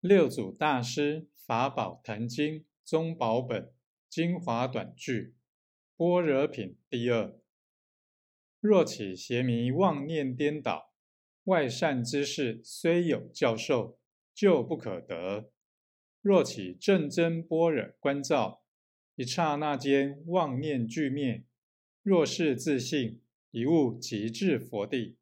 六祖大师《法宝坛经》中宝本精华短句，般若品第二。若起邪迷妄念颠倒，外善之事虽有教授，就不可得。若起正真般若观照，一刹那间妄念俱灭。若是自信，一悟即至佛地。